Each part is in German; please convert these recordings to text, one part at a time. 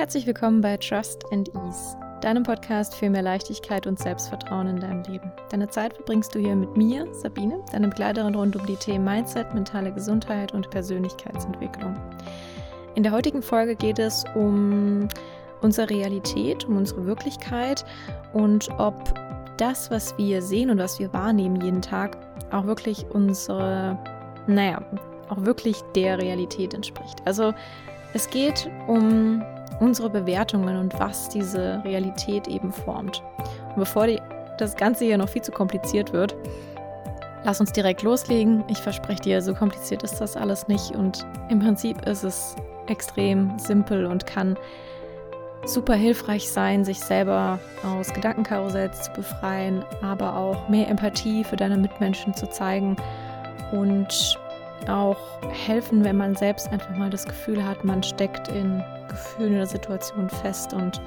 Herzlich willkommen bei Trust and Ease, deinem Podcast für mehr Leichtigkeit und Selbstvertrauen in deinem Leben. Deine Zeit verbringst du hier mit mir, Sabine, deine Begleiterin rund um die Themen Mindset, mentale Gesundheit und Persönlichkeitsentwicklung. In der heutigen Folge geht es um unsere Realität, um unsere Wirklichkeit und ob das, was wir sehen und was wir wahrnehmen jeden Tag, auch wirklich unsere, naja, auch wirklich der Realität entspricht. Also es geht um unsere Bewertungen und was diese Realität eben formt. Und bevor die, das Ganze hier noch viel zu kompliziert wird, lass uns direkt loslegen. Ich verspreche dir, so kompliziert ist das alles nicht und im Prinzip ist es extrem simpel und kann super hilfreich sein, sich selber aus Gedankenkarussells zu befreien, aber auch mehr Empathie für deine Mitmenschen zu zeigen und auch helfen, wenn man selbst einfach mal das Gefühl hat, man steckt in Gefühlen oder Situationen fest und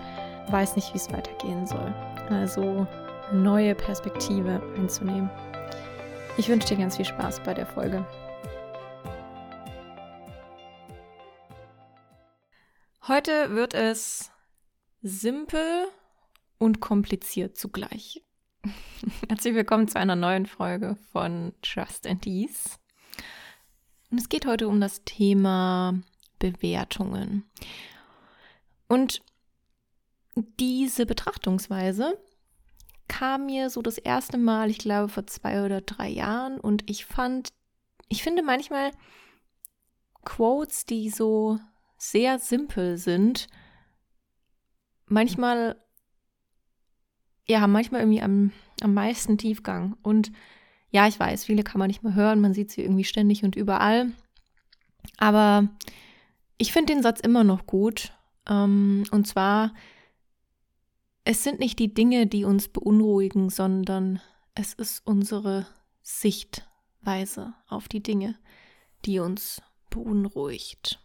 weiß nicht, wie es weitergehen soll. Also neue Perspektive einzunehmen. Ich wünsche dir ganz viel Spaß bei der Folge. Heute wird es simpel und kompliziert zugleich. Herzlich willkommen zu einer neuen Folge von Trust and Ease. Und es geht heute um das Thema Bewertungen. Und diese Betrachtungsweise kam mir so das erste Mal, ich glaube vor zwei oder drei Jahren, und ich fand, ich finde manchmal Quotes, die so sehr simpel sind, manchmal, ja, manchmal irgendwie am, am meisten Tiefgang. Und ja, ich weiß, viele kann man nicht mehr hören, man sieht sie irgendwie ständig und überall. Aber ich finde den Satz immer noch gut. Ähm, und zwar, es sind nicht die Dinge, die uns beunruhigen, sondern es ist unsere Sichtweise auf die Dinge, die uns beunruhigt.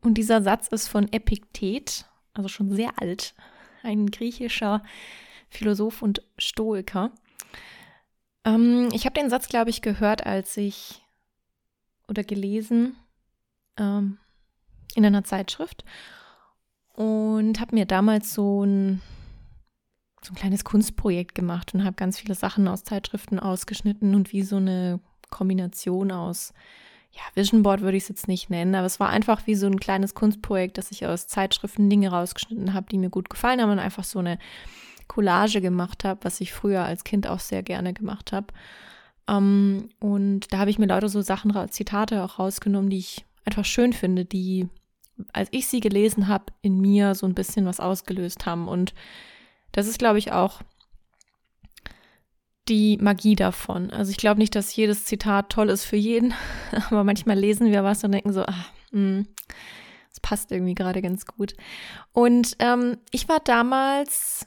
Und dieser Satz ist von Epiktet, also schon sehr alt, ein griechischer Philosoph und Stoiker. Ähm, ich habe den Satz, glaube ich, gehört, als ich oder gelesen ähm, in einer Zeitschrift und habe mir damals so ein, so ein kleines Kunstprojekt gemacht und habe ganz viele Sachen aus Zeitschriften ausgeschnitten und wie so eine Kombination aus ja, Vision Board würde ich es jetzt nicht nennen, aber es war einfach wie so ein kleines Kunstprojekt, dass ich aus Zeitschriften Dinge rausgeschnitten habe, die mir gut gefallen haben und einfach so eine Collage gemacht habe, was ich früher als Kind auch sehr gerne gemacht habe. Ähm, und da habe ich mir lauter so Sachen, Zitate auch rausgenommen, die ich einfach schön finde, die, als ich sie gelesen habe, in mir so ein bisschen was ausgelöst haben. Und das ist, glaube ich, auch die Magie davon. Also ich glaube nicht, dass jedes Zitat toll ist für jeden, aber manchmal lesen wir was und denken so, ah, mh, das passt irgendwie gerade ganz gut. Und ähm, ich war damals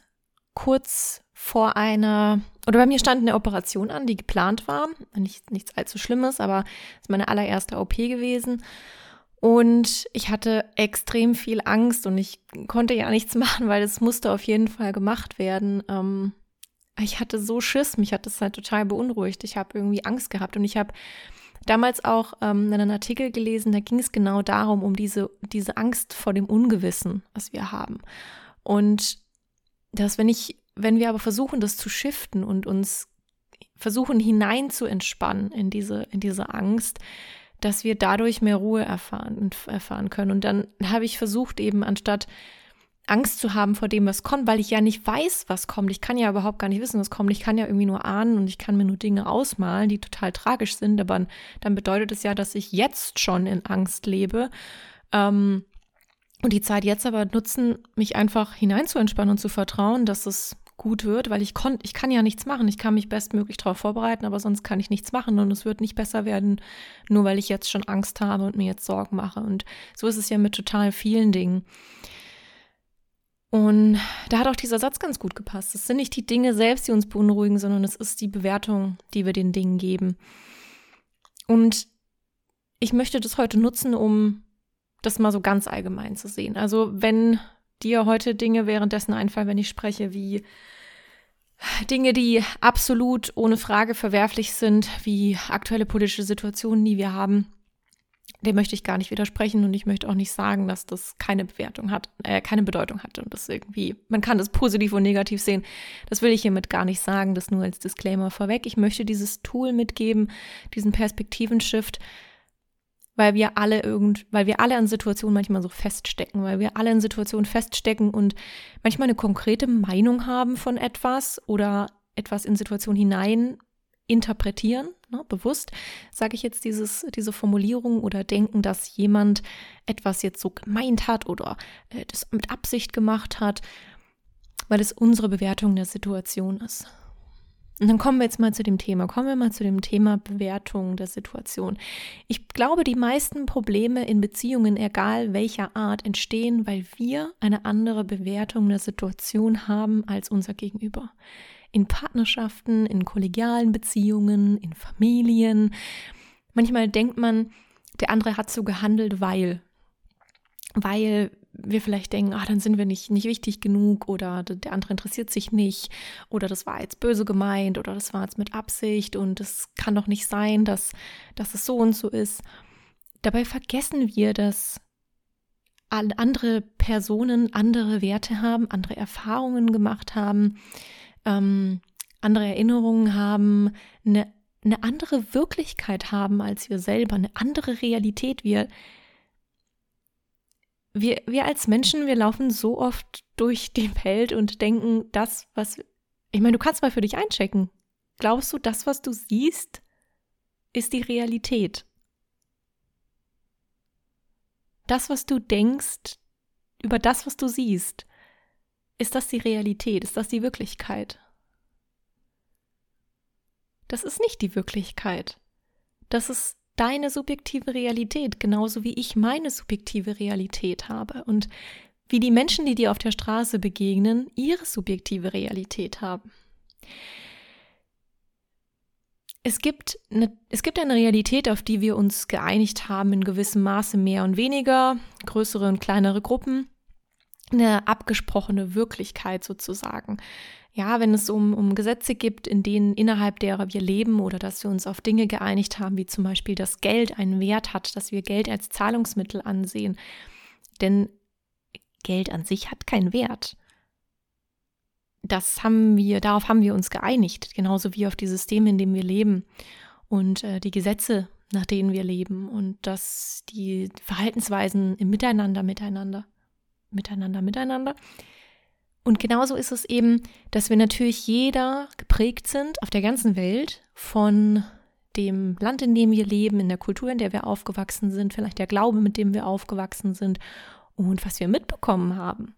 kurz vor einer, oder bei mir stand eine Operation an, die geplant war. Nicht, nichts allzu Schlimmes, aber es ist meine allererste OP gewesen. Und ich hatte extrem viel Angst und ich konnte ja nichts machen, weil es musste auf jeden Fall gemacht werden. Ähm, ich hatte so Schiss, mich hat das halt total beunruhigt. Ich habe irgendwie Angst gehabt und ich habe damals auch ähm, einen Artikel gelesen, da ging es genau darum, um diese, diese Angst vor dem Ungewissen, was wir haben. Und dass wenn ich, wenn wir aber versuchen, das zu shiften und uns versuchen hinein zu entspannen in diese, in diese Angst, dass wir dadurch mehr Ruhe erfahren erfahren können. Und dann habe ich versucht, eben anstatt Angst zu haben vor dem, was kommt, weil ich ja nicht weiß, was kommt. Ich kann ja überhaupt gar nicht wissen, was kommt. Ich kann ja irgendwie nur ahnen und ich kann mir nur Dinge ausmalen, die total tragisch sind. Aber dann bedeutet es ja, dass ich jetzt schon in Angst lebe. Ähm, und die Zeit jetzt aber nutzen, mich einfach hineinzuentspannen und zu vertrauen, dass es gut wird, weil ich konnte, ich kann ja nichts machen. Ich kann mich bestmöglich darauf vorbereiten, aber sonst kann ich nichts machen und es wird nicht besser werden, nur weil ich jetzt schon Angst habe und mir jetzt Sorgen mache. Und so ist es ja mit total vielen Dingen. Und da hat auch dieser Satz ganz gut gepasst. Es sind nicht die Dinge selbst, die uns beunruhigen, sondern es ist die Bewertung, die wir den Dingen geben. Und ich möchte das heute nutzen, um das mal so ganz allgemein zu sehen. Also wenn dir heute Dinge währenddessen einfallen, wenn ich spreche, wie Dinge, die absolut ohne Frage verwerflich sind, wie aktuelle politische Situationen, die wir haben, dem möchte ich gar nicht widersprechen und ich möchte auch nicht sagen, dass das keine Bewertung hat, äh, keine Bedeutung hat und das irgendwie, man kann das positiv und negativ sehen. Das will ich hiermit gar nicht sagen, das nur als Disclaimer vorweg. Ich möchte dieses Tool mitgeben, diesen Perspektivenshift, weil wir alle irgend, weil wir alle an Situationen manchmal so feststecken, weil wir alle in Situationen feststecken und manchmal eine konkrete Meinung haben von etwas oder etwas in Situationen hinein interpretieren, ne, bewusst, sage ich jetzt dieses, diese Formulierung oder denken, dass jemand etwas jetzt so gemeint hat oder äh, das mit Absicht gemacht hat, weil es unsere Bewertung der Situation ist. Und dann kommen wir jetzt mal zu dem Thema. Kommen wir mal zu dem Thema Bewertung der Situation. Ich glaube, die meisten Probleme in Beziehungen, egal welcher Art, entstehen, weil wir eine andere Bewertung der Situation haben als unser Gegenüber in Partnerschaften, in kollegialen Beziehungen, in Familien. Manchmal denkt man, der andere hat so gehandelt, weil, weil wir vielleicht denken, ah, dann sind wir nicht, nicht wichtig genug oder der andere interessiert sich nicht oder das war jetzt böse gemeint oder das war jetzt mit Absicht und es kann doch nicht sein, dass, dass es so und so ist. Dabei vergessen wir, dass andere Personen andere Werte haben, andere Erfahrungen gemacht haben, ähm, andere Erinnerungen haben, eine, eine andere Wirklichkeit haben als wir selber, eine andere Realität. Wir, wir, wir als Menschen, wir laufen so oft durch die Welt und denken, das, was. Ich meine, du kannst mal für dich einchecken. Glaubst du, das, was du siehst, ist die Realität? Das, was du denkst über das, was du siehst, ist das die Realität? Ist das die Wirklichkeit? Das ist nicht die Wirklichkeit. Das ist deine subjektive Realität, genauso wie ich meine subjektive Realität habe und wie die Menschen, die dir auf der Straße begegnen, ihre subjektive Realität haben. Es gibt, eine, es gibt eine Realität, auf die wir uns geeinigt haben, in gewissem Maße mehr und weniger, größere und kleinere Gruppen eine abgesprochene Wirklichkeit sozusagen. Ja, wenn es um, um Gesetze gibt, in denen innerhalb derer wir leben oder dass wir uns auf Dinge geeinigt haben, wie zum Beispiel, dass Geld einen Wert hat, dass wir Geld als Zahlungsmittel ansehen. Denn Geld an sich hat keinen Wert. Das haben wir, darauf haben wir uns geeinigt, genauso wie auf die Systeme, in denen wir leben und äh, die Gesetze, nach denen wir leben und dass die Verhaltensweisen im Miteinander miteinander miteinander, miteinander. Und genauso ist es eben, dass wir natürlich jeder geprägt sind auf der ganzen Welt von dem Land, in dem wir leben, in der Kultur, in der wir aufgewachsen sind, vielleicht der Glaube, mit dem wir aufgewachsen sind und was wir mitbekommen haben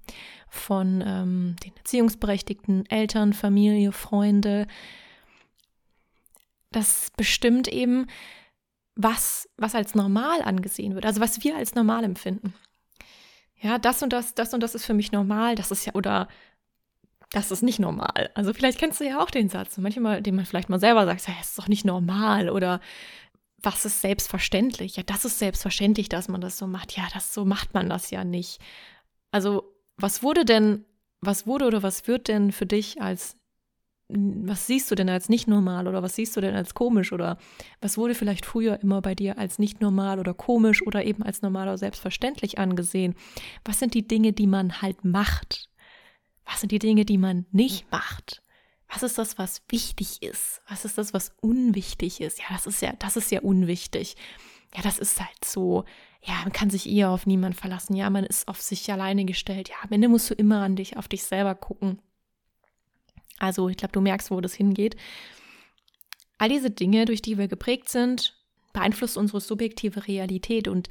von ähm, den erziehungsberechtigten Eltern, Familie, Freunde. Das bestimmt eben, was, was als normal angesehen wird, also was wir als normal empfinden ja, das und das, das und das ist für mich normal, das ist ja, oder das ist nicht normal. Also vielleicht kennst du ja auch den Satz, manchmal, den man vielleicht mal selber sagt, ja, das ist doch nicht normal oder was ist selbstverständlich? Ja, das ist selbstverständlich, dass man das so macht. Ja, das so macht man das ja nicht. Also, was wurde denn, was wurde oder was wird denn für dich als was siehst du denn als nicht normal oder was siehst du denn als komisch oder was wurde vielleicht früher immer bei dir als nicht normal oder komisch oder eben als normal oder selbstverständlich angesehen? Was sind die Dinge, die man halt macht? Was sind die Dinge, die man nicht macht? Was ist das, was wichtig ist? Was ist das, was unwichtig ist? Ja, das ist ja, das ist ja unwichtig. Ja, das ist halt so. Ja, man kann sich eher auf niemanden verlassen. Ja, man ist auf sich alleine gestellt. Ja, am Ende musst du immer an dich, auf dich selber gucken. Also ich glaube, du merkst, wo das hingeht. All diese Dinge, durch die wir geprägt sind, beeinflussen unsere subjektive Realität. Und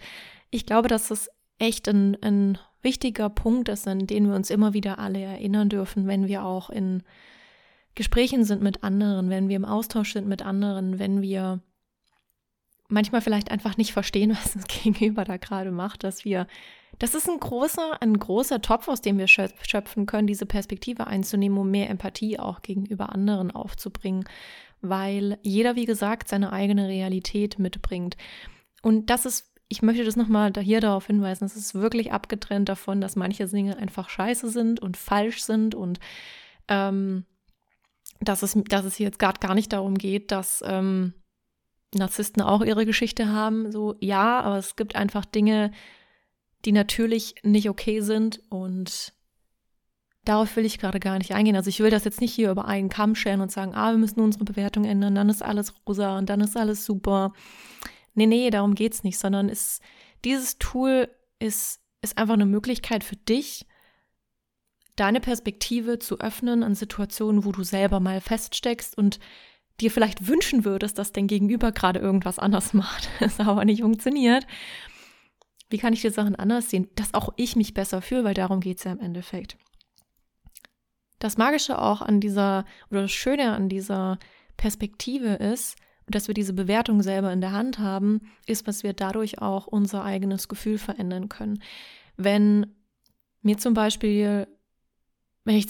ich glaube, dass das echt ein, ein wichtiger Punkt ist, an den wir uns immer wieder alle erinnern dürfen, wenn wir auch in Gesprächen sind mit anderen, wenn wir im Austausch sind mit anderen, wenn wir manchmal vielleicht einfach nicht verstehen, was das Gegenüber da gerade macht, dass wir das ist ein großer, ein großer Topf, aus dem wir schöpfen können, diese Perspektive einzunehmen, um mehr Empathie auch gegenüber anderen aufzubringen, weil jeder, wie gesagt, seine eigene Realität mitbringt. Und das ist, ich möchte das nochmal hier darauf hinweisen, es ist wirklich abgetrennt davon, dass manche Dinge einfach scheiße sind und falsch sind und ähm, dass, es, dass es jetzt gerade gar nicht darum geht, dass ähm, Narzissten auch ihre Geschichte haben, so ja, aber es gibt einfach Dinge, die natürlich nicht okay sind und darauf will ich gerade gar nicht eingehen. Also ich will das jetzt nicht hier über einen Kamm scheren und sagen, ah, wir müssen unsere Bewertung ändern, dann ist alles rosa und dann ist alles super. Nee, nee, darum geht's nicht, sondern ist, dieses Tool ist, ist einfach eine Möglichkeit für dich, deine Perspektive zu öffnen an Situationen, wo du selber mal feststeckst und dir vielleicht wünschen würdest, dass dein Gegenüber gerade irgendwas anders macht, es aber nicht funktioniert. Wie kann ich die Sachen anders sehen, dass auch ich mich besser fühle, weil darum geht es ja im Endeffekt. Das Magische auch an dieser, oder das Schöne an dieser Perspektive ist, dass wir diese Bewertung selber in der Hand haben, ist, dass wir dadurch auch unser eigenes Gefühl verändern können. Wenn mir zum Beispiel, wenn ich,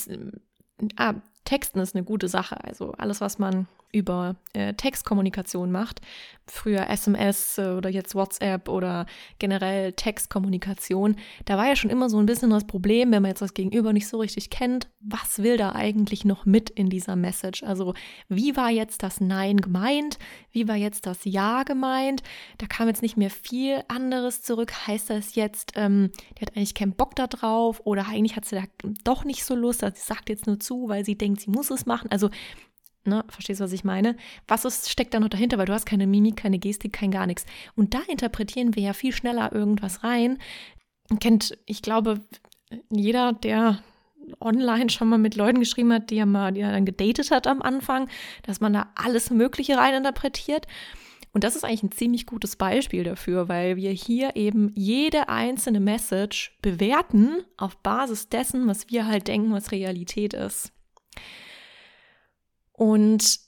ah, Texten ist eine gute Sache, also alles, was man über äh, Textkommunikation macht, früher SMS äh, oder jetzt WhatsApp oder generell Textkommunikation, da war ja schon immer so ein bisschen das Problem, wenn man jetzt das Gegenüber nicht so richtig kennt, was will da eigentlich noch mit in dieser Message? Also wie war jetzt das Nein gemeint? Wie war jetzt das Ja gemeint? Da kam jetzt nicht mehr viel anderes zurück. Heißt das jetzt, ähm, die hat eigentlich keinen Bock da drauf oder eigentlich hat sie da doch nicht so Lust, sie sagt jetzt nur zu, weil sie denkt, sie muss es machen. Also Ne, verstehst du, was ich meine? Was ist, steckt da noch dahinter? Weil du hast keine Mimik, keine Gestik, kein gar nichts. Und da interpretieren wir ja viel schneller irgendwas rein. Kennt, ich glaube, jeder, der online schon mal mit Leuten geschrieben hat, die er mal, die er dann gedatet hat am Anfang, dass man da alles Mögliche rein interpretiert. Und das ist eigentlich ein ziemlich gutes Beispiel dafür, weil wir hier eben jede einzelne Message bewerten auf Basis dessen, was wir halt denken, was Realität ist. Und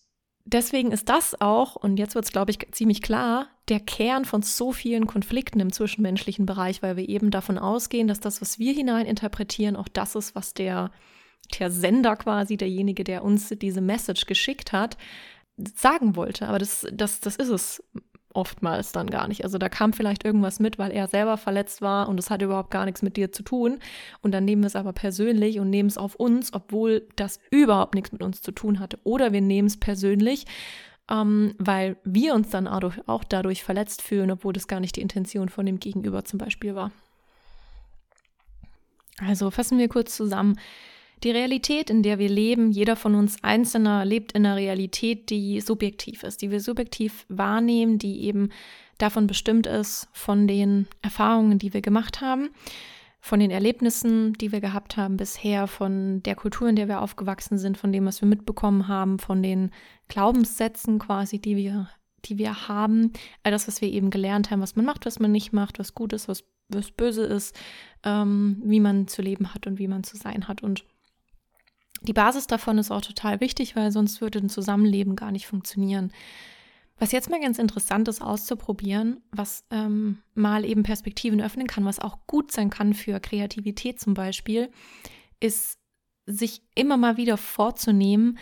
deswegen ist das auch, und jetzt wird es, glaube ich, ziemlich klar, der Kern von so vielen Konflikten im zwischenmenschlichen Bereich, weil wir eben davon ausgehen, dass das, was wir hineininterpretieren, auch das ist, was der, der Sender quasi, derjenige, der uns diese Message geschickt hat, sagen wollte. Aber das, das, das ist es oftmals dann gar nicht. Also da kam vielleicht irgendwas mit, weil er selber verletzt war und es hat überhaupt gar nichts mit dir zu tun. Und dann nehmen wir es aber persönlich und nehmen es auf uns, obwohl das überhaupt nichts mit uns zu tun hatte. Oder wir nehmen es persönlich, ähm, weil wir uns dann auch dadurch verletzt fühlen, obwohl das gar nicht die Intention von dem Gegenüber zum Beispiel war. Also fassen wir kurz zusammen. Die Realität, in der wir leben, jeder von uns Einzelner lebt in einer Realität, die subjektiv ist, die wir subjektiv wahrnehmen, die eben davon bestimmt ist, von den Erfahrungen, die wir gemacht haben, von den Erlebnissen, die wir gehabt haben bisher, von der Kultur, in der wir aufgewachsen sind, von dem, was wir mitbekommen haben, von den Glaubenssätzen quasi, die wir, die wir haben, all das, was wir eben gelernt haben, was man macht, was man nicht macht, was gut ist, was, was böse ist, ähm, wie man zu leben hat und wie man zu sein hat. Und die Basis davon ist auch total wichtig, weil sonst würde ein Zusammenleben gar nicht funktionieren. Was jetzt mal ganz interessant ist, auszuprobieren, was ähm, mal eben Perspektiven öffnen kann, was auch gut sein kann für Kreativität zum Beispiel, ist sich immer mal wieder vorzunehmen,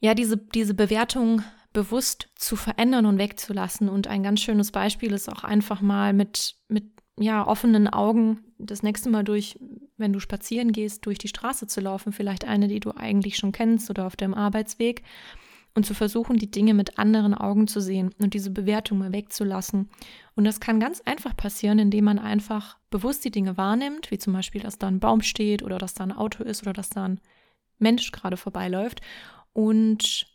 ja, diese, diese Bewertung bewusst zu verändern und wegzulassen. Und ein ganz schönes Beispiel ist auch einfach mal mit, mit ja, offenen Augen das nächste Mal durch, wenn du spazieren gehst, durch die Straße zu laufen, vielleicht eine, die du eigentlich schon kennst oder auf deinem Arbeitsweg und zu versuchen, die Dinge mit anderen Augen zu sehen und diese Bewertung mal wegzulassen. Und das kann ganz einfach passieren, indem man einfach bewusst die Dinge wahrnimmt, wie zum Beispiel, dass da ein Baum steht oder dass da ein Auto ist oder dass da ein Mensch gerade vorbeiläuft und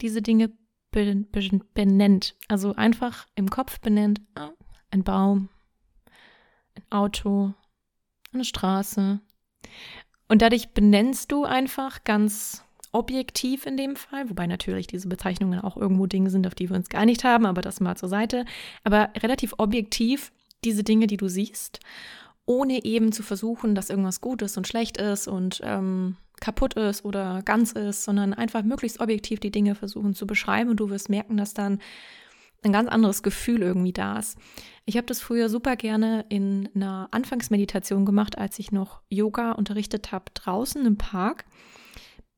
diese Dinge benennt. Also einfach im Kopf benennt, ah, ein Baum, ein Auto, eine Straße. Und dadurch benennst du einfach ganz objektiv in dem Fall, wobei natürlich diese Bezeichnungen auch irgendwo Dinge sind, auf die wir uns geeinigt haben, aber das mal zur Seite. Aber relativ objektiv diese Dinge, die du siehst, ohne eben zu versuchen, dass irgendwas gut ist und schlecht ist und ähm, kaputt ist oder ganz ist, sondern einfach möglichst objektiv die Dinge versuchen zu beschreiben und du wirst merken, dass dann ein ganz anderes Gefühl irgendwie da ist. Ich habe das früher super gerne in einer Anfangsmeditation gemacht, als ich noch Yoga unterrichtet habe draußen im Park.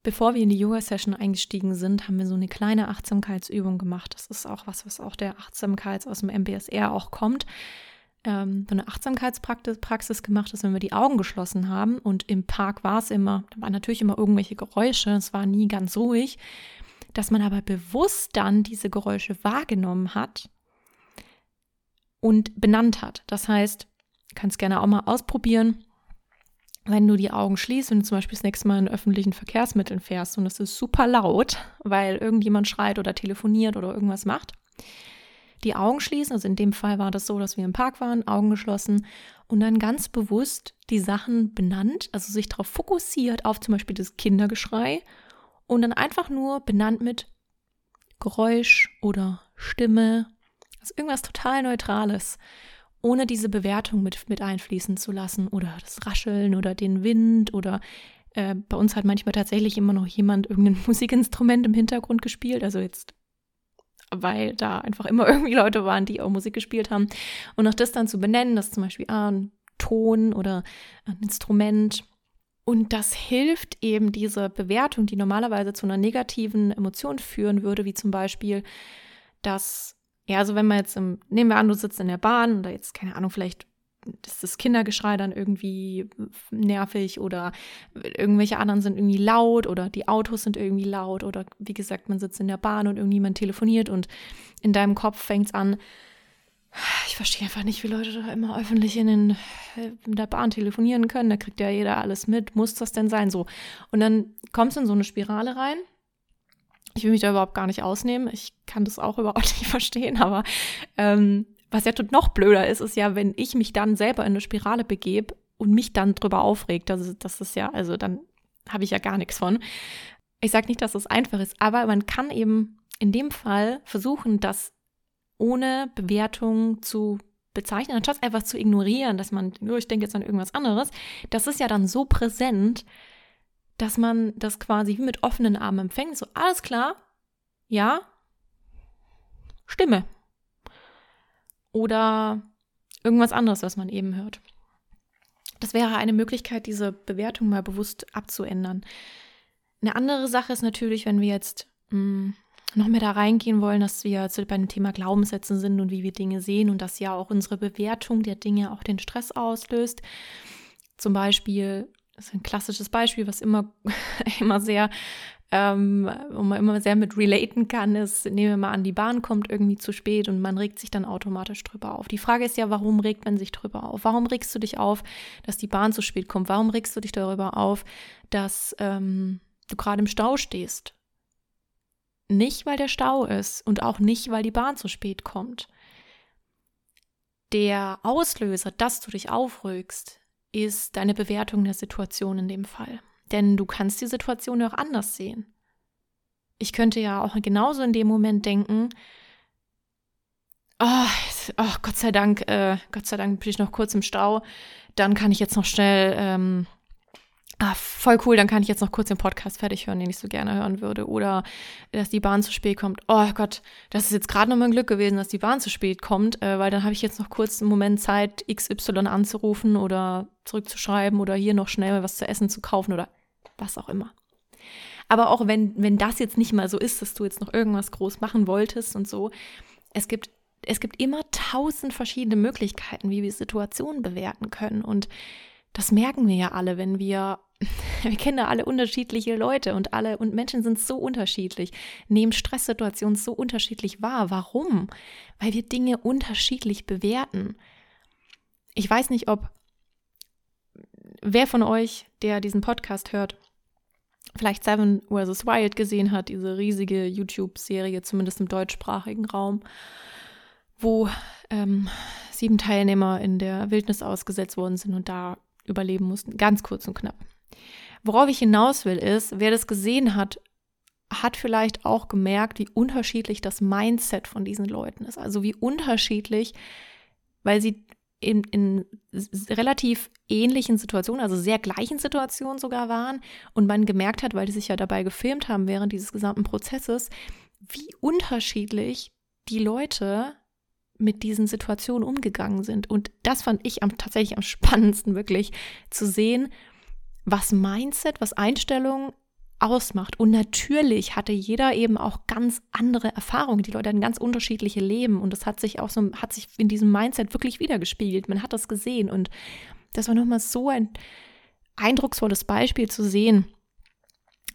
Bevor wir in die Yoga-Session eingestiegen sind, haben wir so eine kleine Achtsamkeitsübung gemacht. Das ist auch was, was auch der Achtsamkeits aus dem MBSR auch kommt. Ähm, so eine Achtsamkeitspraxis Praxis gemacht, dass wenn wir die Augen geschlossen haben und im Park war es immer, da waren natürlich immer irgendwelche Geräusche, es war nie ganz ruhig dass man aber bewusst dann diese Geräusche wahrgenommen hat und benannt hat. Das heißt, kannst gerne auch mal ausprobieren, wenn du die Augen schließt und zum Beispiel das nächste Mal in öffentlichen Verkehrsmitteln fährst und es ist super laut, weil irgendjemand schreit oder telefoniert oder irgendwas macht, die Augen schließen. Also in dem Fall war das so, dass wir im Park waren, Augen geschlossen und dann ganz bewusst die Sachen benannt, also sich darauf fokussiert auf zum Beispiel das Kindergeschrei und dann einfach nur benannt mit Geräusch oder Stimme, also irgendwas total Neutrales ohne diese Bewertung mit, mit einfließen zu lassen oder das Rascheln oder den Wind oder äh, bei uns hat manchmal tatsächlich immer noch jemand irgendein Musikinstrument im Hintergrund gespielt, also jetzt weil da einfach immer irgendwie Leute waren, die auch Musik gespielt haben. Und auch das dann zu benennen, dass zum Beispiel ah, ein Ton oder ein Instrument. Und das hilft eben diese Bewertung, die normalerweise zu einer negativen Emotion führen würde, wie zum Beispiel, dass ja, also wenn man jetzt im, nehmen wir an, du sitzt in der Bahn oder jetzt, keine Ahnung, vielleicht ist das Kindergeschrei dann irgendwie nervig oder irgendwelche anderen sind irgendwie laut oder die Autos sind irgendwie laut oder wie gesagt, man sitzt in der Bahn und irgendjemand telefoniert und in deinem Kopf fängt es an, ich verstehe einfach nicht, wie Leute da immer öffentlich in, den, in der Bahn telefonieren können. Da kriegt ja jeder alles mit. Muss das denn sein? So. Und dann kommst du in so eine Spirale rein ich will mich da überhaupt gar nicht ausnehmen. Ich kann das auch überhaupt nicht verstehen, aber ähm, was ja noch blöder ist, ist ja, wenn ich mich dann selber in eine Spirale begebe und mich dann drüber aufregt. Ist, das ist ja, also dann habe ich ja gar nichts von. Ich sage nicht, dass es das einfach ist, aber man kann eben in dem Fall versuchen, das ohne Bewertung zu bezeichnen, anstatt einfach zu ignorieren, dass man, nur ich denke jetzt an irgendwas anderes. Das ist ja dann so präsent, dass man das quasi wie mit offenen Armen empfängt. So, alles klar, ja, Stimme. Oder irgendwas anderes, was man eben hört. Das wäre eine Möglichkeit, diese Bewertung mal bewusst abzuändern. Eine andere Sache ist natürlich, wenn wir jetzt mh, hm, noch mehr da reingehen wollen, dass wir jetzt bei dem Thema Glaubenssätze sind und wie wir Dinge sehen und dass ja auch unsere Bewertung der Dinge auch den Stress auslöst. Zum Beispiel das ist ein klassisches Beispiel, was immer, immer sehr, ähm, wo man immer sehr mit relaten kann, ist, nehmen wir mal an, die Bahn kommt irgendwie zu spät und man regt sich dann automatisch drüber auf. Die Frage ist ja, warum regt man sich drüber auf? Warum regst du dich auf, dass die Bahn zu spät kommt? Warum regst du dich darüber auf, dass ähm, du gerade im Stau stehst? Nicht, weil der Stau ist und auch nicht, weil die Bahn zu spät kommt. Der Auslöser, dass du dich aufregst, ist deine Bewertung der Situation in dem Fall. Denn du kannst die Situation ja auch anders sehen. Ich könnte ja auch genauso in dem Moment denken, oh, oh Gott sei Dank, äh, Gott sei Dank bin ich noch kurz im Stau, dann kann ich jetzt noch schnell ähm, ah, voll cool, dann kann ich jetzt noch kurz den Podcast fertig hören, den ich so gerne hören würde. Oder dass die Bahn zu spät kommt. Oh Gott, das ist jetzt gerade noch mein Glück gewesen, dass die Bahn zu spät kommt, äh, weil dann habe ich jetzt noch kurz einen Moment Zeit, XY anzurufen oder zurückzuschreiben oder hier noch schnell was zu essen zu kaufen oder was auch immer. Aber auch wenn, wenn das jetzt nicht mal so ist, dass du jetzt noch irgendwas groß machen wolltest und so, es gibt es gibt immer tausend verschiedene Möglichkeiten, wie wir Situationen bewerten können. Und das merken wir ja alle, wenn wir wir kennen ja alle unterschiedliche Leute und alle und Menschen sind so unterschiedlich, nehmen Stresssituationen so unterschiedlich wahr. Warum? Weil wir Dinge unterschiedlich bewerten. Ich weiß nicht, ob wer von euch, der diesen Podcast hört, vielleicht Seven vs. Wild gesehen hat, diese riesige YouTube-Serie, zumindest im deutschsprachigen Raum, wo ähm, sieben Teilnehmer in der Wildnis ausgesetzt worden sind und da überleben mussten. Ganz kurz und knapp. Worauf ich hinaus will, ist, wer das gesehen hat, hat vielleicht auch gemerkt, wie unterschiedlich das Mindset von diesen Leuten ist. Also wie unterschiedlich, weil sie in, in relativ ähnlichen Situationen, also sehr gleichen Situationen sogar waren und man gemerkt hat, weil die sich ja dabei gefilmt haben während dieses gesamten Prozesses, wie unterschiedlich die Leute mit diesen Situationen umgegangen sind. Und das fand ich am, tatsächlich am spannendsten, wirklich zu sehen, was Mindset, was Einstellung ausmacht. Und natürlich hatte jeder eben auch ganz andere Erfahrungen. Die Leute hatten ganz unterschiedliche Leben und das hat sich auch so, hat sich in diesem Mindset wirklich wiedergespiegelt. Man hat das gesehen und das war nochmal so ein eindrucksvolles Beispiel zu sehen,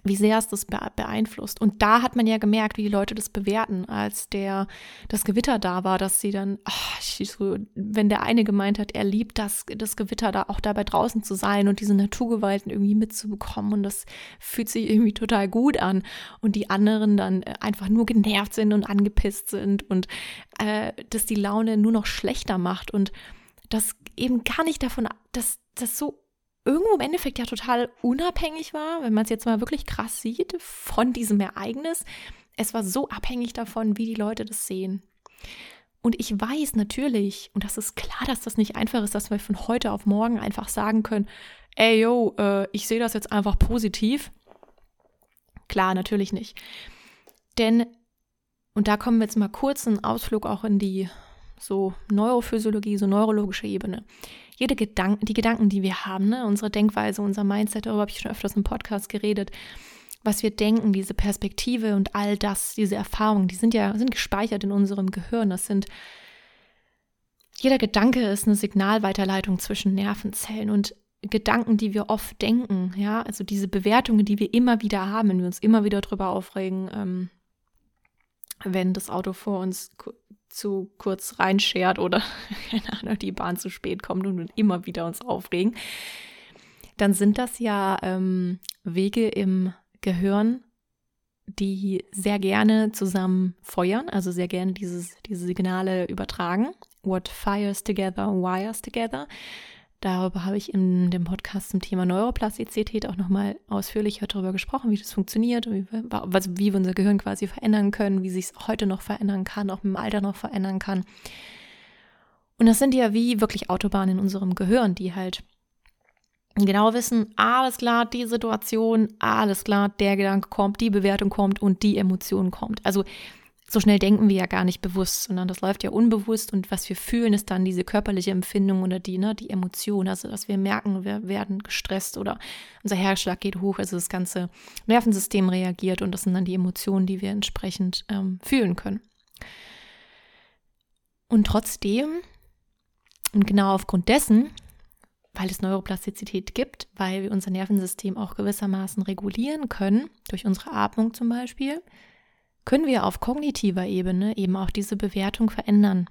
wie sehr es das beeinflusst. Und da hat man ja gemerkt, wie die Leute das bewerten, als der das Gewitter da war, dass sie dann, oh, wenn der eine gemeint hat, er liebt das, das Gewitter da auch dabei draußen zu sein und diese Naturgewalten irgendwie mitzubekommen und das fühlt sich irgendwie total gut an und die anderen dann äh, einfach nur genervt sind und angepisst sind und äh, das die Laune nur noch schlechter macht und das eben gar nicht davon, dass das so irgendwo im Endeffekt ja total unabhängig war, wenn man es jetzt mal wirklich krass sieht, von diesem Ereignis. Es war so abhängig davon, wie die Leute das sehen. Und ich weiß natürlich, und das ist klar, dass das nicht einfach ist, dass wir von heute auf morgen einfach sagen können, ey yo, äh, ich sehe das jetzt einfach positiv. Klar, natürlich nicht. Denn, und da kommen wir jetzt mal kurz einen Ausflug auch in die so Neurophysiologie, so neurologische Ebene jede Gedanken, die Gedanken, die wir haben, ne, unsere Denkweise, unser Mindset, darüber habe ich schon öfters im Podcast geredet, was wir denken, diese Perspektive und all das, diese Erfahrungen, die sind ja, sind gespeichert in unserem Gehirn. Das sind, jeder Gedanke ist eine Signalweiterleitung zwischen Nervenzellen und Gedanken, die wir oft denken, ja, also diese Bewertungen, die wir immer wieder haben, wenn wir uns immer wieder drüber aufregen, ähm, wenn das Auto vor uns zu kurz reinschert oder keine Ahnung, die Bahn zu spät kommt und immer wieder uns aufregen, dann sind das ja ähm, Wege im Gehirn, die sehr gerne zusammen feuern, also sehr gerne dieses, diese Signale übertragen. What fires together, wires together. Darüber habe ich in dem Podcast zum Thema Neuroplastizität auch nochmal ausführlicher darüber gesprochen, wie das funktioniert, wie wir, also wie wir unser Gehirn quasi verändern können, wie sich es heute noch verändern kann, auch im Alter noch verändern kann. Und das sind ja wie wirklich Autobahnen in unserem Gehirn, die halt genau wissen, alles klar, die Situation, alles klar, der Gedanke kommt, die Bewertung kommt und die Emotion kommt. Also so schnell denken wir ja gar nicht bewusst, sondern das läuft ja unbewusst und was wir fühlen, ist dann diese körperliche Empfindung oder die, ne, die Emotion, also dass wir merken, wir werden gestresst oder unser Herzschlag geht hoch, also das ganze Nervensystem reagiert und das sind dann die Emotionen, die wir entsprechend ähm, fühlen können. Und trotzdem, und genau aufgrund dessen, weil es Neuroplastizität gibt, weil wir unser Nervensystem auch gewissermaßen regulieren können, durch unsere Atmung zum Beispiel, können wir auf kognitiver Ebene eben auch diese Bewertung verändern.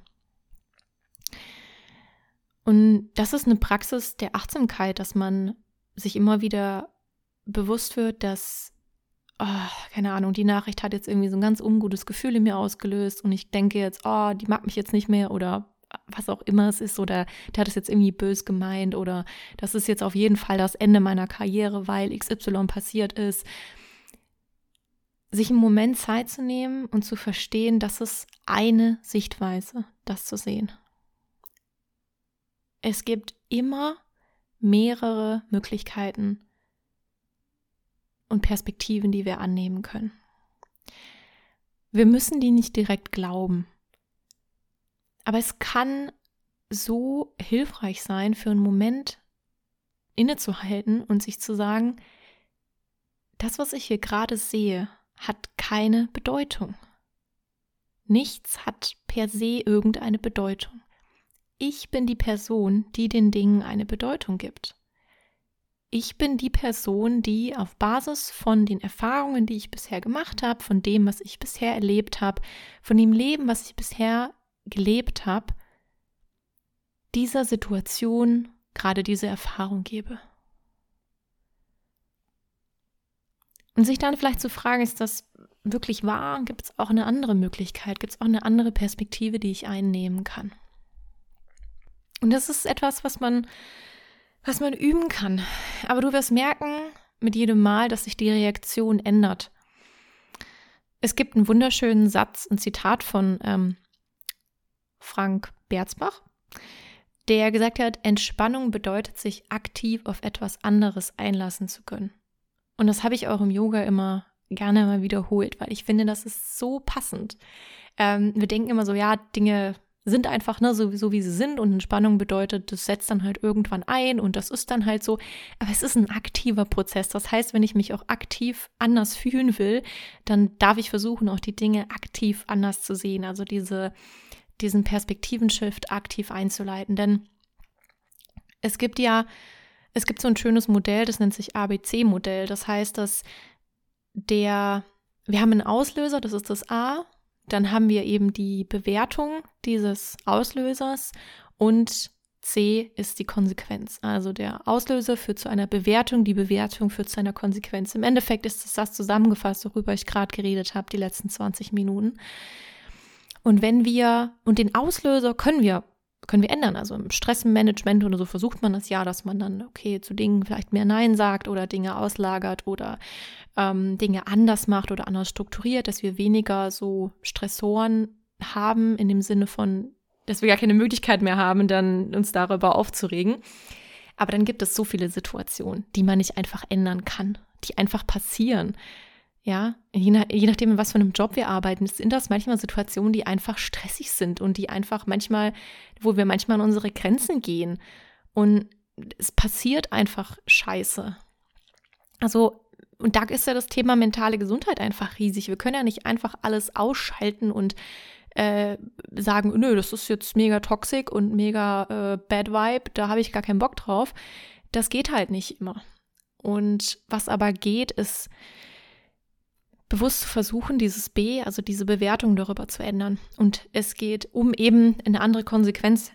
Und das ist eine Praxis der Achtsamkeit, dass man sich immer wieder bewusst wird, dass, oh, keine Ahnung, die Nachricht hat jetzt irgendwie so ein ganz ungutes Gefühl in mir ausgelöst und ich denke jetzt, oh, die mag mich jetzt nicht mehr oder was auch immer es ist oder der hat es jetzt irgendwie bös gemeint oder das ist jetzt auf jeden Fall das Ende meiner Karriere, weil XY passiert ist sich einen Moment Zeit zu nehmen und zu verstehen, dass es eine Sichtweise, das zu sehen. Es gibt immer mehrere Möglichkeiten und Perspektiven, die wir annehmen können. Wir müssen die nicht direkt glauben. Aber es kann so hilfreich sein, für einen Moment innezuhalten und sich zu sagen, das, was ich hier gerade sehe, hat keine Bedeutung. Nichts hat per se irgendeine Bedeutung. Ich bin die Person, die den Dingen eine Bedeutung gibt. Ich bin die Person, die auf Basis von den Erfahrungen, die ich bisher gemacht habe, von dem, was ich bisher erlebt habe, von dem Leben, was ich bisher gelebt habe, dieser Situation gerade diese Erfahrung gebe. Und sich dann vielleicht zu fragen, ist das wirklich wahr? Gibt es auch eine andere Möglichkeit? Gibt es auch eine andere Perspektive, die ich einnehmen kann? Und das ist etwas, was man, was man üben kann. Aber du wirst merken mit jedem Mal, dass sich die Reaktion ändert. Es gibt einen wunderschönen Satz, ein Zitat von ähm, Frank Berzbach, der gesagt hat, Entspannung bedeutet, sich aktiv auf etwas anderes einlassen zu können. Und das habe ich auch im Yoga immer gerne mal wiederholt, weil ich finde, das ist so passend. Ähm, wir denken immer so, ja, Dinge sind einfach ne, so, so, wie sie sind und Entspannung bedeutet, das setzt dann halt irgendwann ein und das ist dann halt so. Aber es ist ein aktiver Prozess. Das heißt, wenn ich mich auch aktiv anders fühlen will, dann darf ich versuchen, auch die Dinge aktiv anders zu sehen. Also diese, diesen Perspektivenshift aktiv einzuleiten. Denn es gibt ja es gibt so ein schönes Modell, das nennt sich ABC-Modell. Das heißt, dass der, wir haben einen Auslöser, das ist das A. Dann haben wir eben die Bewertung dieses Auslösers und C ist die Konsequenz. Also der Auslöser führt zu einer Bewertung, die Bewertung führt zu einer Konsequenz. Im Endeffekt ist es das zusammengefasst, worüber ich gerade geredet habe, die letzten 20 Minuten. Und wenn wir, und den Auslöser können wir, können wir ändern. Also im Stressmanagement oder so versucht man das ja, dass man dann, okay, zu Dingen vielleicht mehr Nein sagt oder Dinge auslagert oder ähm, Dinge anders macht oder anders strukturiert, dass wir weniger so Stressoren haben in dem Sinne von, dass wir gar keine Möglichkeit mehr haben, dann uns darüber aufzuregen. Aber dann gibt es so viele Situationen, die man nicht einfach ändern kann, die einfach passieren. Ja, je, nach, je nachdem, in was für einem Job wir arbeiten, sind das manchmal Situationen, die einfach stressig sind und die einfach manchmal, wo wir manchmal an unsere Grenzen gehen. Und es passiert einfach Scheiße. Also, und da ist ja das Thema mentale Gesundheit einfach riesig. Wir können ja nicht einfach alles ausschalten und äh, sagen, nö, das ist jetzt mega toxisch und mega äh, bad vibe, da habe ich gar keinen Bock drauf. Das geht halt nicht immer. Und was aber geht, ist bewusst zu versuchen, dieses B, also diese Bewertung darüber zu ändern. Und es geht, um eben eine andere Konsequenz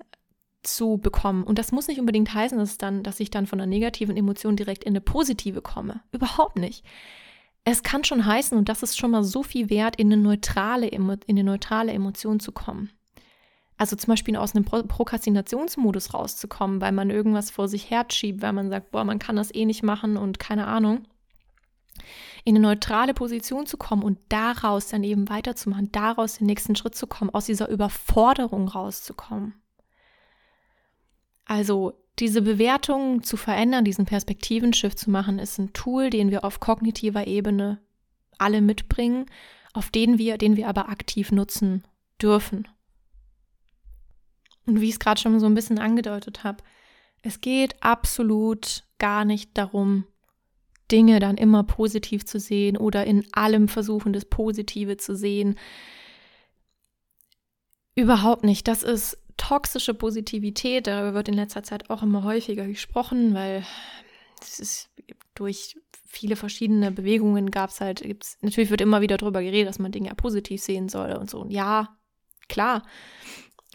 zu bekommen. Und das muss nicht unbedingt heißen, dass, dann, dass ich dann von einer negativen Emotion direkt in eine positive komme. Überhaupt nicht. Es kann schon heißen, und das ist schon mal so viel wert, in eine neutrale, in eine neutrale Emotion zu kommen. Also zum Beispiel aus einem Prokrastinationsmodus rauszukommen, weil man irgendwas vor sich herschiebt, weil man sagt, boah, man kann das eh nicht machen und keine Ahnung in eine neutrale Position zu kommen und daraus dann eben weiterzumachen, daraus den nächsten Schritt zu kommen, aus dieser Überforderung rauszukommen. Also diese Bewertung zu verändern, diesen Perspektivenschiff zu machen, ist ein Tool, den wir auf kognitiver Ebene alle mitbringen, auf den wir, den wir aber aktiv nutzen dürfen. Und wie ich es gerade schon so ein bisschen angedeutet habe, es geht absolut gar nicht darum, Dinge dann immer positiv zu sehen oder in allem versuchen, das Positive zu sehen. Überhaupt nicht. Das ist toxische Positivität. Darüber wird in letzter Zeit auch immer häufiger gesprochen, weil es ist durch viele verschiedene Bewegungen gab es halt, gibt's, natürlich wird immer wieder darüber geredet, dass man Dinge ja positiv sehen soll und so. Und ja, klar.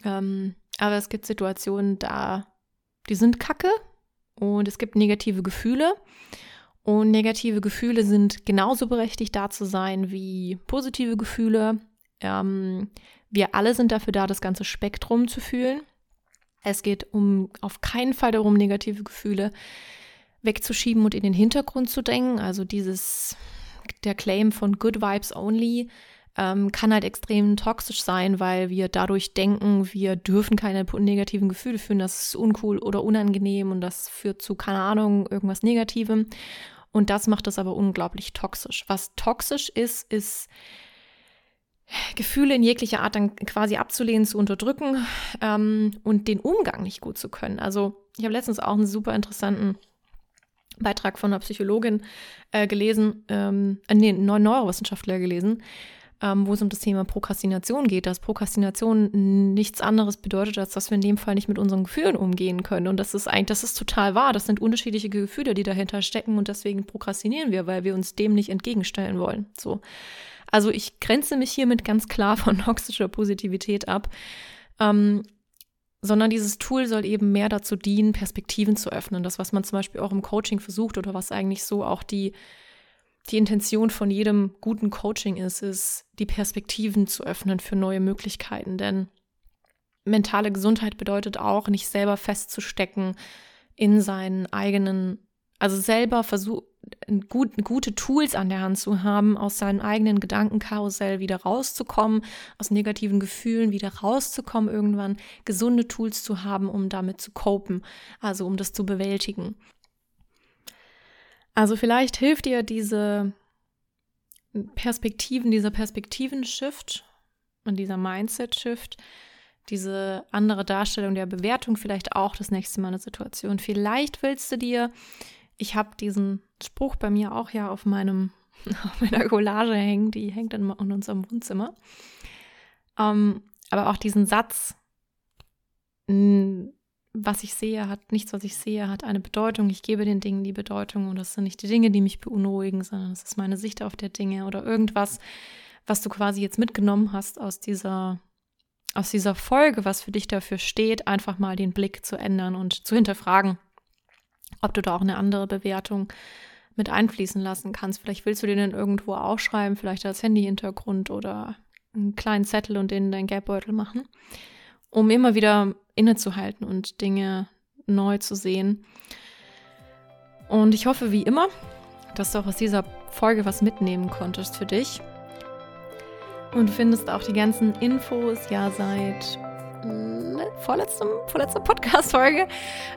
Ähm, aber es gibt Situationen, da die sind kacke und es gibt negative Gefühle. Und negative Gefühle sind genauso berechtigt da zu sein wie positive Gefühle. Ähm, wir alle sind dafür da, das ganze Spektrum zu fühlen. Es geht um auf keinen Fall darum, negative Gefühle wegzuschieben und in den Hintergrund zu drängen. Also dieses, der Claim von Good Vibes Only ähm, kann halt extrem toxisch sein, weil wir dadurch denken, wir dürfen keine negativen Gefühle fühlen, das ist uncool oder unangenehm und das führt zu, keine Ahnung, irgendwas Negativem. Und das macht es aber unglaublich toxisch. Was toxisch ist, ist Gefühle in jeglicher Art dann quasi abzulehnen, zu unterdrücken ähm, und den Umgang nicht gut zu können. Also ich habe letztens auch einen super interessanten Beitrag von einer Psychologin äh, gelesen, ähm, äh, nee, einen Neurowissenschaftler gelesen, ähm, wo es um das Thema Prokrastination geht, dass Prokrastination nichts anderes bedeutet, als dass wir in dem Fall nicht mit unseren Gefühlen umgehen können. Und das ist eigentlich, das ist total wahr. Das sind unterschiedliche Gefühle, die dahinter stecken und deswegen prokrastinieren wir, weil wir uns dem nicht entgegenstellen wollen. So. Also ich grenze mich hiermit ganz klar von toxischer Positivität ab. Ähm, sondern dieses Tool soll eben mehr dazu dienen, Perspektiven zu öffnen. Das, was man zum Beispiel auch im Coaching versucht oder was eigentlich so auch die die Intention von jedem guten Coaching ist, ist, die Perspektiven zu öffnen für neue Möglichkeiten. Denn mentale Gesundheit bedeutet auch, nicht selber festzustecken in seinen eigenen, also selber versuchen, gut, gute Tools an der Hand zu haben, aus seinem eigenen Gedankenkarussell wieder rauszukommen, aus negativen Gefühlen wieder rauszukommen, irgendwann gesunde Tools zu haben, um damit zu copen, also um das zu bewältigen. Also vielleicht hilft dir diese Perspektiven, dieser Perspektiven-Shift und dieser Mindset-Shift, diese andere Darstellung der Bewertung vielleicht auch das nächste Mal eine Situation. Vielleicht willst du dir, ich habe diesen Spruch bei mir auch ja auf meinem auf meiner Collage hängen, die hängt dann mal in unserem Wohnzimmer. Um, ähm, aber auch diesen Satz, was ich sehe, hat nichts, was ich sehe, hat eine Bedeutung. Ich gebe den Dingen die Bedeutung und das sind nicht die Dinge, die mich beunruhigen, sondern es ist meine Sicht auf der Dinge oder irgendwas, was du quasi jetzt mitgenommen hast aus dieser aus dieser Folge, was für dich dafür steht, einfach mal den Blick zu ändern und zu hinterfragen, ob du da auch eine andere Bewertung mit einfließen lassen kannst. Vielleicht willst du den dann irgendwo aufschreiben, vielleicht als Handy-Hintergrund oder einen kleinen Zettel und den in deinen Geldbeutel machen, um immer wieder innezuhalten und Dinge neu zu sehen. Und ich hoffe, wie immer, dass du auch aus dieser Folge was mitnehmen konntest für dich. Und du findest auch die ganzen Infos ja seit vorletztem, vorletzter Podcast-Folge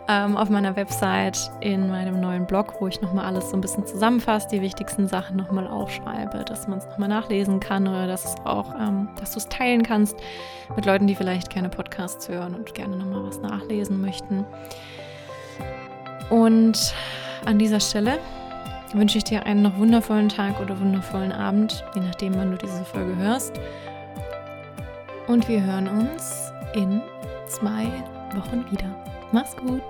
ähm, auf meiner Website in meinem neuen Blog, wo ich nochmal alles so ein bisschen zusammenfasse, die wichtigsten Sachen nochmal aufschreibe, dass man es nochmal nachlesen kann oder dass es auch, ähm, dass du es teilen kannst mit Leuten, die vielleicht keine Podcasts hören und gerne nochmal was nachlesen möchten. Und an dieser Stelle wünsche ich dir einen noch wundervollen Tag oder wundervollen Abend, je nachdem, wann du diese Folge hörst. Und wir hören uns in zwei Wochen wieder. Mach's gut.